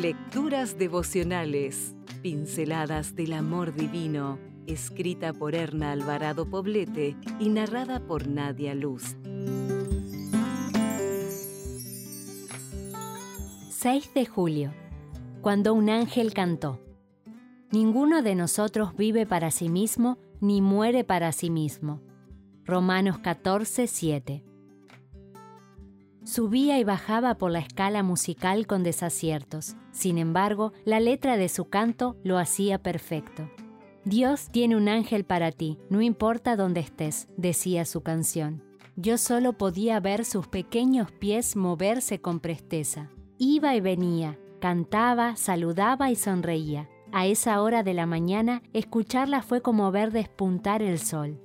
Lecturas devocionales, pinceladas del amor divino, escrita por Erna Alvarado Poblete y narrada por Nadia Luz. 6 de julio, cuando un ángel cantó. Ninguno de nosotros vive para sí mismo ni muere para sí mismo. Romanos 14, 7. Subía y bajaba por la escala musical con desaciertos. Sin embargo, la letra de su canto lo hacía perfecto. Dios tiene un ángel para ti, no importa dónde estés, decía su canción. Yo solo podía ver sus pequeños pies moverse con presteza. Iba y venía, cantaba, saludaba y sonreía. A esa hora de la mañana, escucharla fue como ver despuntar el sol.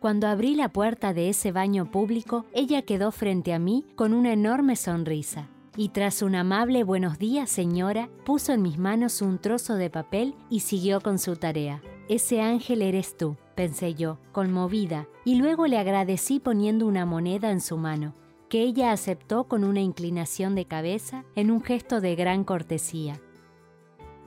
Cuando abrí la puerta de ese baño público, ella quedó frente a mí con una enorme sonrisa. Y tras un amable buenos días, señora, puso en mis manos un trozo de papel y siguió con su tarea. Ese ángel eres tú, pensé yo, conmovida, y luego le agradecí poniendo una moneda en su mano, que ella aceptó con una inclinación de cabeza en un gesto de gran cortesía.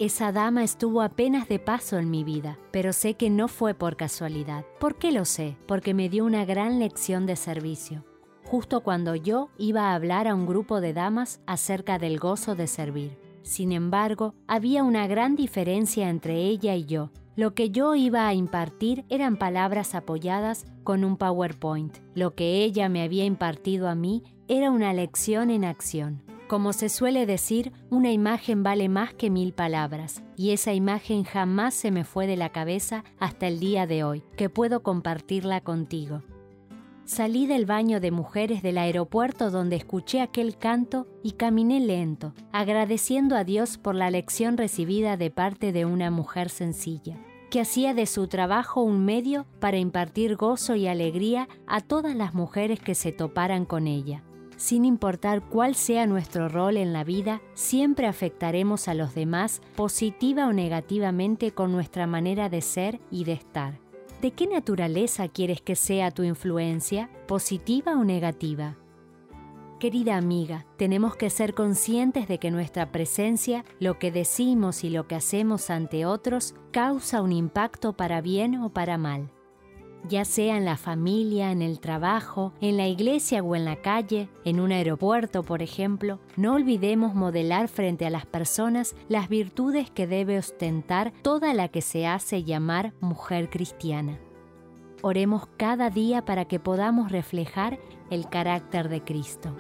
Esa dama estuvo apenas de paso en mi vida, pero sé que no fue por casualidad. ¿Por qué lo sé? Porque me dio una gran lección de servicio, justo cuando yo iba a hablar a un grupo de damas acerca del gozo de servir. Sin embargo, había una gran diferencia entre ella y yo. Lo que yo iba a impartir eran palabras apoyadas con un PowerPoint. Lo que ella me había impartido a mí era una lección en acción. Como se suele decir, una imagen vale más que mil palabras, y esa imagen jamás se me fue de la cabeza hasta el día de hoy, que puedo compartirla contigo. Salí del baño de mujeres del aeropuerto donde escuché aquel canto y caminé lento, agradeciendo a Dios por la lección recibida de parte de una mujer sencilla, que hacía de su trabajo un medio para impartir gozo y alegría a todas las mujeres que se toparan con ella. Sin importar cuál sea nuestro rol en la vida, siempre afectaremos a los demás positiva o negativamente con nuestra manera de ser y de estar. ¿De qué naturaleza quieres que sea tu influencia, positiva o negativa? Querida amiga, tenemos que ser conscientes de que nuestra presencia, lo que decimos y lo que hacemos ante otros, causa un impacto para bien o para mal ya sea en la familia, en el trabajo, en la iglesia o en la calle, en un aeropuerto, por ejemplo, no olvidemos modelar frente a las personas las virtudes que debe ostentar toda la que se hace llamar mujer cristiana. Oremos cada día para que podamos reflejar el carácter de Cristo.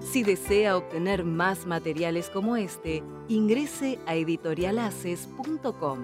Si desea obtener más materiales como este, ingrese a editorialaces.com.